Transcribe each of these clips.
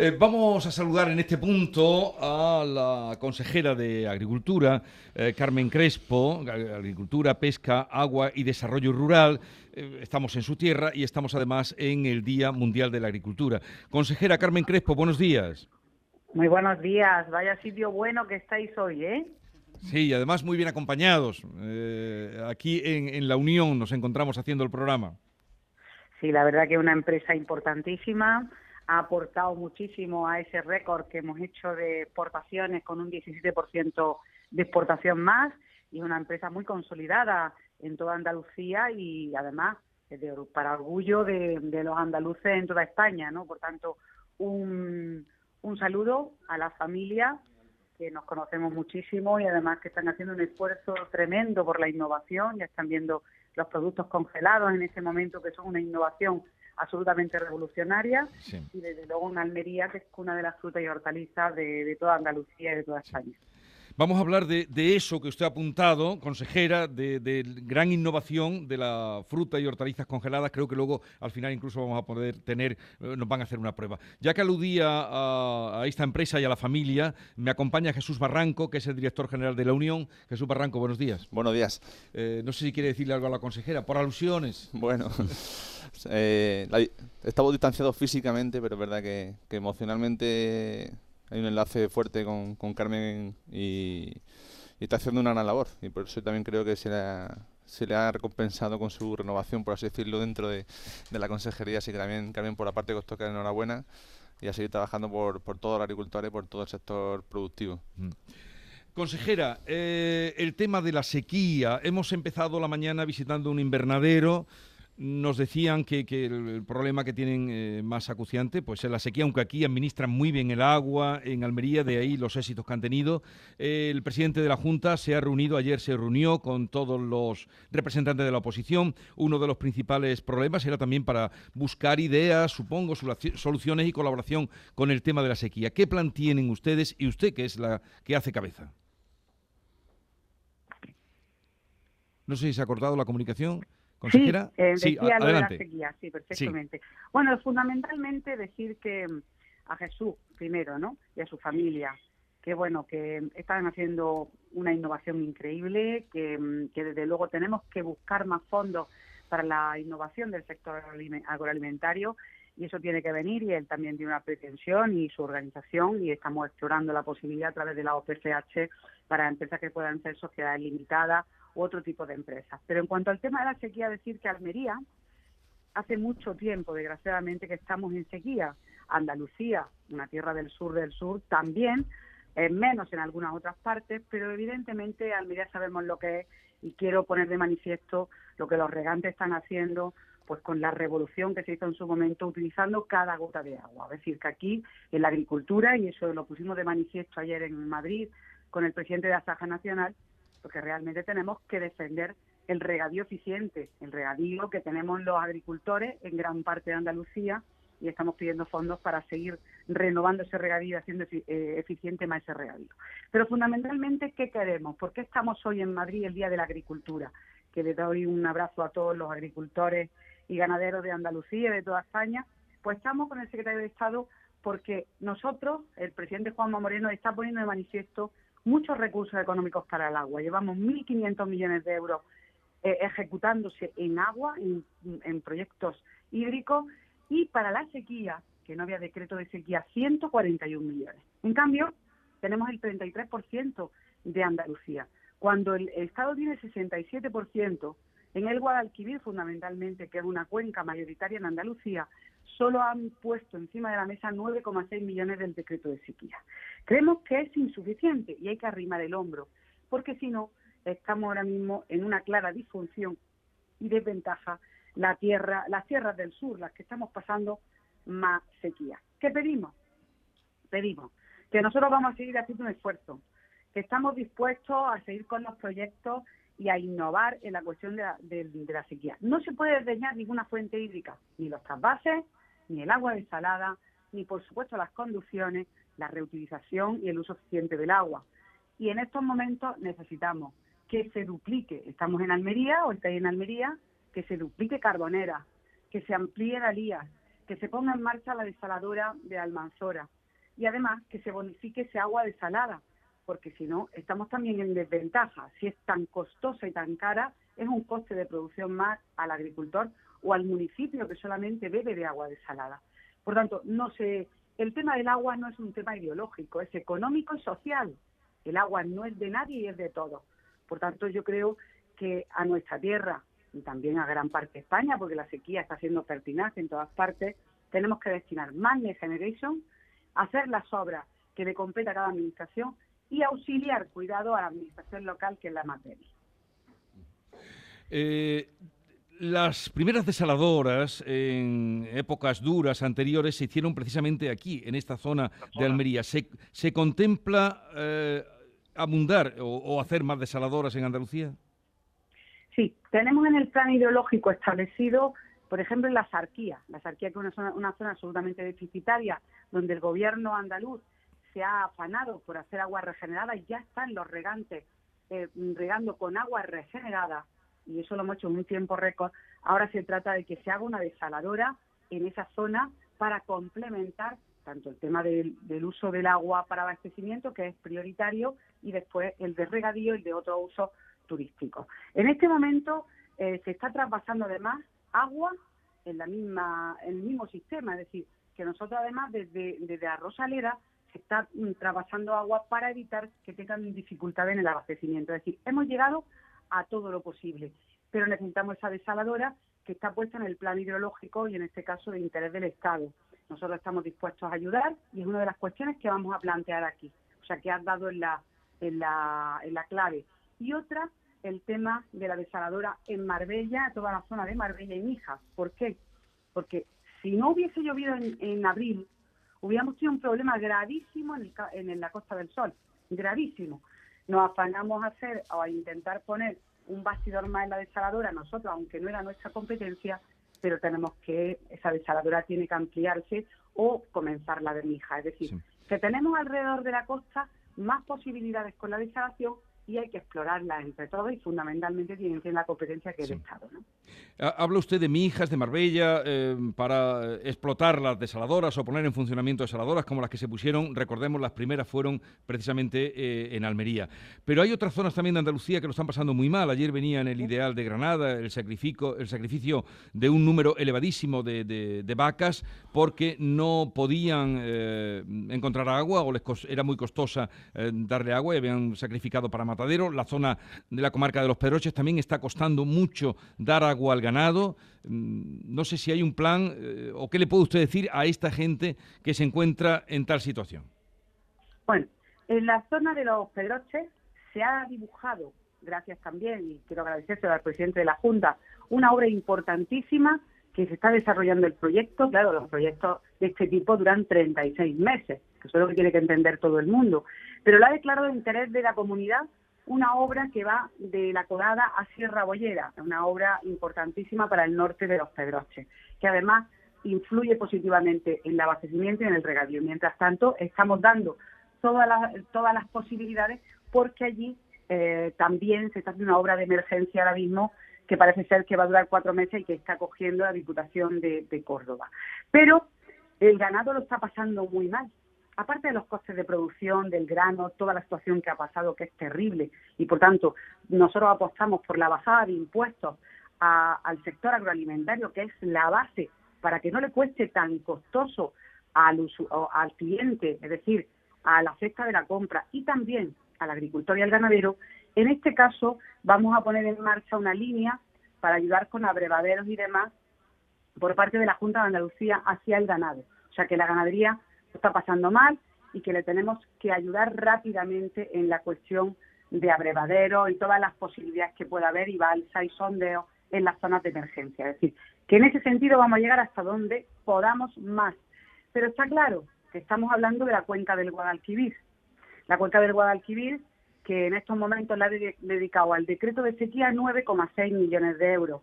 Eh, vamos a saludar en este punto a la consejera de Agricultura, eh, Carmen Crespo, Agricultura, Pesca, Agua y Desarrollo Rural. Eh, estamos en su tierra y estamos además en el Día Mundial de la Agricultura. Consejera Carmen Crespo, buenos días. Muy buenos días. Vaya sitio bueno que estáis hoy, ¿eh? Sí, y además muy bien acompañados. aquí en, en La Unión nos encontramos haciendo el programa. Sí, la verdad que es una empresa importantísima ha aportado muchísimo a ese récord que hemos hecho de exportaciones con un 17% de exportación más y una empresa muy consolidada en toda Andalucía y además para orgullo de, los andaluces en toda España, ¿no? Por tanto, un, un saludo a la familia que nos conocemos muchísimo y además que están haciendo un esfuerzo tremendo por la innovación, ya están viendo los productos congelados en este momento que son una innovación absolutamente revolucionaria y desde luego una Almería que es una de las frutas y hortalizas de, toda Andalucía y de toda España. Vamos a hablar de, eso que usted ha apuntado, consejera, de, gran innovación de la fruta y hortalizas congeladas. Creo que luego al final incluso vamos a poder tener, eh, nos van a hacer una prueba. Ya que aludía a, esta empresa y a la familia, me acompaña Jesús Barranco, que es el director general de la Unión. Jesús Barranco, buenos días. Buenos días. Eh, no sé si quiere decirle algo a la consejera, por alusiones. Bueno. Eh, estamos distanciados físicamente, pero es verdad que, emocionalmente hay un enlace fuerte con, Carmen y, está haciendo una gran labor. Y por eso también creo que se le ha, recompensado con su renovación, por así decirlo, dentro de, la consejería. Así que también, Carmen, por la parte que os toca, enhorabuena y a seguir trabajando por, por todos los agricultores por todo el sector productivo. Mm. Consejera, eh, el tema de la sequía. Hemos empezado la mañana visitando un invernadero nos decían que, el, problema que tienen eh, más acuciante pues es la sequía, aunque aquí administran muy bien el agua en Almería, de ahí los éxitos que han tenido. el presidente de la Junta se ha reunido, ayer se reunió con todos los representantes de la oposición. Uno de los principales problemas era también para buscar ideas, supongo, soluciones y colaboración con el tema de la sequía. ¿Qué plan tienen ustedes y usted que es la que hace cabeza? No sé si se ha cortado la comunicación. ¿Consejera? Sí, eh, decía lo de la sequía, sí, perfectamente. Bueno, fundamentalmente decir que mm, a Jesús primero, ¿no? Y a su familia, que bueno, que están haciendo una innovación increíble, que, mm, que desde luego tenemos que buscar más fondos para la innovación del sector agroalimentario y eso tiene que venir y él también tiene una pretensión y su organización y estamos explorando la posibilidad a través de la OPCH para empresas que puedan ser sociedades limitadas u otro tipo de empresas. Pero en cuanto al tema de la sequía, decir que Almería hace mucho tiempo, desgraciadamente, que estamos en sequía. Andalucía, una tierra del sur del sur, también, menos en algunas otras partes, pero evidentemente Almería sabemos lo que es y quiero poner de manifiesto lo que los regantes están haciendo pues con la revolución que se hizo en su momento utilizando cada gota de agua. Es decir, que aquí en la agricultura, y eso lo pusimos de manifiesto ayer en Madrid con el presidente de Asaja Nacional, porque realmente tenemos que defender el regadío eficiente, el regadío que tenemos los agricultores en gran parte de Andalucía y estamos pidiendo fondos para seguir renovando ese regadío, haciendo eh, eficiente más ese regadío. Pero fundamentalmente, ¿qué queremos? ¿Por qué estamos hoy en Madrid el Día de la Agricultura? Que le doy un abrazo a todos los agricultores y ganaderos de Andalucía y de toda España. Pues estamos con el secretario de Estado porque nosotros, el presidente Juanma Moreno, está poniendo de manifiesto muchos recursos económicos para el agua. Llevamos 1.500 millones de euros eh, ejecutándose en agua, en, proyectos hídricos, y para la sequía, que no había decreto de sequía, 141 millones. En cambio, tenemos el 33% de Andalucía. Cuando el Estado tiene 67%, en el Guadalquivir fundamentalmente, que es una cuenca mayoritaria en Andalucía, solo han puesto encima de la mesa 9,6 millones del decreto de sequía. Creemos que es insuficiente y hay que arrimar el hombro, porque si no, estamos ahora mismo en una clara disfunción y desventaja la tierra, las tierras del sur, las que estamos pasando más sequía. ¿Qué pedimos? Pedimos que nosotros vamos a seguir haciendo un esfuerzo, que estamos dispuestos a seguir con los proyectos y a innovar en la cuestión de la, de la sequía. No se puede desdeñar ninguna fuente hídrica, ni los trasvases, ni el agua desalada, ni por supuesto las conducciones, la reutilización y el uso eficiente del agua. Y en estos momentos necesitamos que se duplique, estamos en Almería o estáis en Almería, que se duplique Carbonera, que se amplíe Dalías, que se ponga en marcha la desaladora de Almanzora y además que se bonifique ese agua desalada, porque si no, estamos también en desventaja. Si es tan costosa y tan cara, es un coste de producción más al agricultor o al municipio que solamente bebe de agua desalada. Por tanto, no se, el tema del agua no es un tema ideológico, es económico y social. El agua no es de nadie y es de todos. Por tanto, yo creo que a nuestra tierra y también a gran parte de España, porque la sequía está siendo pertinaz en todas partes, tenemos que destinar más de Generation, hacer las obras que le compete a cada administración y auxiliar, cuidado, a la administración local, que es la materia. Eh, las primeras desaladoras en épocas duras anteriores se hicieron precisamente aquí, en esta zona, de Almería. ¿Se, se contempla eh, abundar o, hacer más desaladoras en Andalucía? Sí, tenemos en el plan ideológico establecido, por ejemplo, la Sarquía. La Sarquía que es una zona, absolutamente deficitaria, donde el gobierno andaluz se ha afanado por hacer agua regenerada y ya están los regantes eh, regando con agua regenerada y eso lo hemos hecho en un tiempo récord. Ahora se trata de que se haga una desaladora en esa zona para complementar tanto el tema del, uso del agua para abastecimiento, que es prioritario, y después el de regadío y de otro uso turístico. En este momento eh, se está traspasando además agua en la misma en el mismo sistema, es decir, que nosotros además desde, desde se está mm, traspasando agua para evitar que tengan dificultades en el abastecimiento. Es decir, hemos llegado a todo lo posible. Pero necesitamos esa desaladora que está puesta en el plan hidrológico y en este caso de interés del Estado. Nosotros estamos dispuestos a ayudar y es una de las cuestiones que vamos a plantear aquí. O sea, que has dado en la, en la, en la clave. Y otra, el tema de la desaladora en Marbella, toda la zona de Marbella y Mijas. ¿Por qué? Porque si no hubiese llovido en, abril, hubiéramos tenido un problema gravísimo en, en la Costa del Sol, gravísimo nos afanamos a hacer o a intentar poner un bastidor más en la desaladora nosotros, aunque no era nuestra competencia, pero tenemos que, esa desaladora tiene que ampliarse o comenzar la de mija. Es decir, que tenemos alrededor de la costa más posibilidades con la desalación y hay que explorarla entre todos y fundamentalmente tienen que la competencia que es el Estado. ¿no? Habla usted de Mijas, de Marbella, eh, para explotar las desaladoras o poner en funcionamiento desaladoras como las que se pusieron, recordemos, las primeras fueron precisamente eh, en Almería. Pero hay otras zonas también de Andalucía que lo están pasando muy mal. Ayer venía en el ideal de Granada el sacrificio, el sacrificio de un número elevadísimo de, vacas porque no podían eh, encontrar agua o les era muy costosa darle agua y habían sacrificado para matar la zona de la comarca de los Pedroches también está costando mucho dar agua al ganado. Mm, no sé si hay un plan eh, o qué le puede usted decir a esta gente que se encuentra en tal situación. Bueno, en la zona de los Pedroches se ha dibujado, gracias también, y quiero agradecerse al presidente de la Junta, una obra importantísima que se está desarrollando el proyecto. Claro, los proyectos de este tipo duran 36 meses, que eso es lo que tiene que entender todo el mundo. Pero lo ha declarado de interés de la comunidad una obra que va de la Colada a Sierra Bollera, una obra importantísima para el norte de los Pedroches, que además influye positivamente en el abastecimiento y en el regadío. Mientras tanto, estamos dando todas las, todas las posibilidades porque allí eh, también se está haciendo una obra de emergencia ahora mismo que parece ser que va a durar cuatro meses y que está cogiendo la Diputación de Córdoba. Pero el ganado lo está pasando muy mal aparte de los costes de producción del grano, toda la situación que ha pasado, que es terrible, y por tanto nosotros apostamos por la bajada de impuestos al sector agroalimentario, que es la base para que no le cueste tan costoso al, al cliente, es decir, a la cesta de la compra y también al agricultor y al ganadero, en este caso vamos a poner en marcha una línea para ayudar con abrevaderos y demás por parte de la Junta de Andalucía hacia el ganado. O sea que la ganadería está pasando mal y que le tenemos que ayudar rápidamente en la cuestión de abrevadero y todas las posibilidades que pueda haber y balsa y sondeo en las zonas de emergencia. Es decir, que en ese sentido vamos a llegar hasta donde podamos más. Pero está claro que estamos hablando de la cuenca del Guadalquivir. La cuenca del Guadalquivir, que en estos momentos la ha dedicado al decreto de sequía 9,6 millones de euros.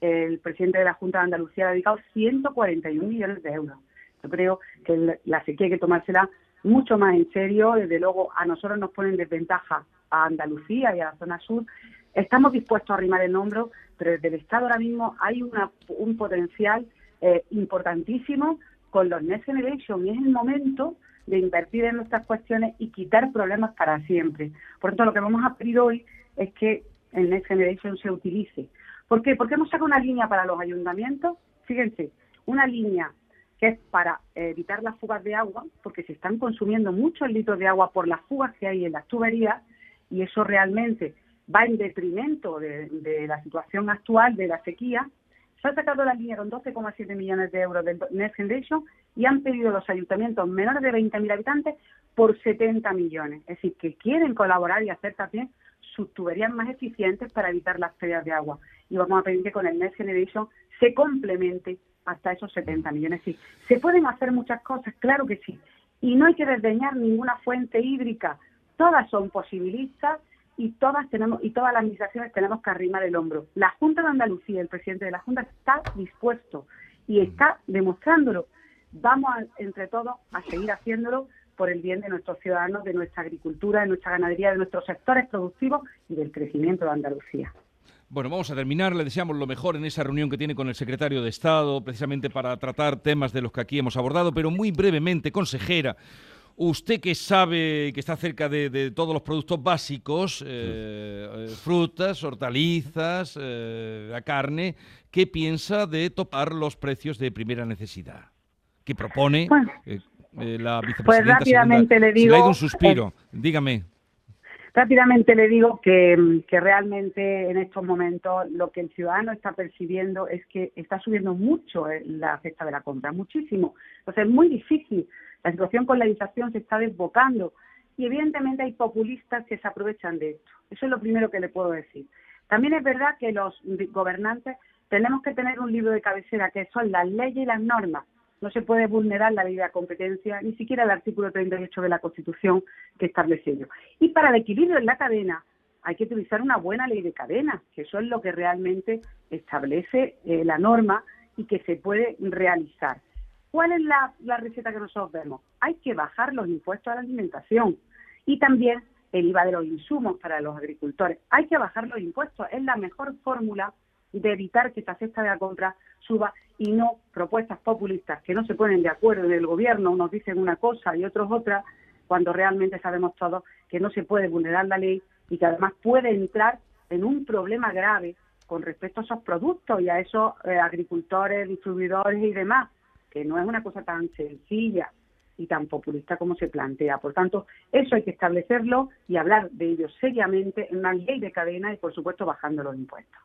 El presidente de la Junta de Andalucía ha dedicado 141 millones de euros. Yo creo que la sequía hay que tomársela mucho más en serio. Desde luego, a nosotros nos ponen desventaja a Andalucía y a la zona sur. Estamos dispuestos a arrimar el hombro, pero desde el Estado ahora mismo hay una, un potencial eh, importantísimo con los Next Generation y es el momento de invertir en nuestras cuestiones y quitar problemas para siempre. Por tanto, lo que vamos a pedir hoy es que el Next Generation se utilice. ¿Por qué? Porque hemos sacado una línea para los ayuntamientos, fíjense, una línea que es para evitar las fugas de agua, porque se están consumiendo muchos litros de agua por las fugas que hay en las tuberías y eso realmente va en detrimento de, la situación actual de la sequía. Se ha sacado la línea con 12,7 millones de euros del Next Generation y han pedido los ayuntamientos menores de 20.000 habitantes por 70 millones. Es decir, que quieren colaborar y hacer también sus tuberías más eficientes para evitar las pérdidas de agua. Y vamos a pedir que con el Next Generation se complemente hasta esos 70 millones. Sí, se pueden hacer muchas cosas, claro que sí. Y no hay que desdeñar ninguna fuente hídrica. Todas son posibilistas y todas tenemos y todas las administraciones tenemos que arrimar el hombro. La Junta de Andalucía, el presidente de la Junta está dispuesto y está demostrándolo. Vamos entre todos a seguir haciéndolo por el bien de nuestros ciudadanos, de nuestra agricultura, de nuestra ganadería, de nuestros sectores productivos y del crecimiento de Andalucía. Bueno, vamos a terminar. Le deseamos lo mejor en esa reunión que tiene con el secretario de Estado, precisamente para tratar temas de los que aquí hemos abordado, pero muy brevemente, consejera. Usted que sabe que está cerca de, todos los productos básicos, eh, eh, frutas, hortalizas, eh, la carne, ¿qué piensa de topar los precios de primera necesidad? ¿Qué propone la vicepresidenta? Pues rápidamente le digo. Se le ha ido un suspiro. Dígame. Rápidamente le digo que, realmente en estos momentos lo que el ciudadano está percibiendo es que está subiendo mucho eh, la cesta de la compra, muchísimo. Entonces es muy difícil. La situación con la inflación se está desbocando y evidentemente hay populistas que se aprovechan de esto. Eso es lo primero que le puedo decir. También es verdad que los gobernantes tenemos que tener un libro de cabecera que son las leyes y las normas no se puede vulnerar la ley de competencia, ni siquiera el artículo 38 de la Constitución que establece ello. Y para el equilibrio en la cadena hay que utilizar una buena ley de cadena, que eso es lo que realmente establece eh, la norma y que se puede realizar. ¿Cuál es la, la receta que nosotros vemos? Hay que bajar los impuestos a la alimentación y también el IVA de los insumos para los agricultores. Hay que bajar los impuestos, es la mejor fórmula de evitar que esta cesta de la compra suba y no propuestas populistas que no se ponen de acuerdo en el gobierno, unos dicen una cosa y otros otra, cuando realmente sabemos todos que no se puede vulnerar la ley y que además puede entrar en un problema grave con respecto a esos productos y a esos eh, agricultores, distribuidores y demás, que no es una cosa tan sencilla y tan populista como se plantea. Por tanto, eso hay que establecerlo y hablar de ello seriamente en una ley de cadena y, por supuesto, bajando los impuestos.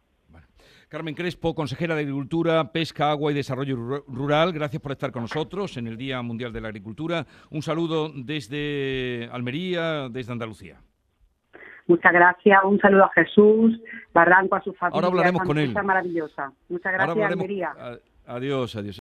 Carmen Crespo, consejera de Agricultura, Pesca, Agua y Desarrollo Rural, gracias por estar con nosotros en el Día Mundial de la Agricultura. Un saludo desde Almería, desde Andalucía. Muchas gracias, un saludo a Jesús, Barranco, a su familia. Ahora hablaremos con él. maravillosa. Muchas gracias, Almería. Adiós, adiós.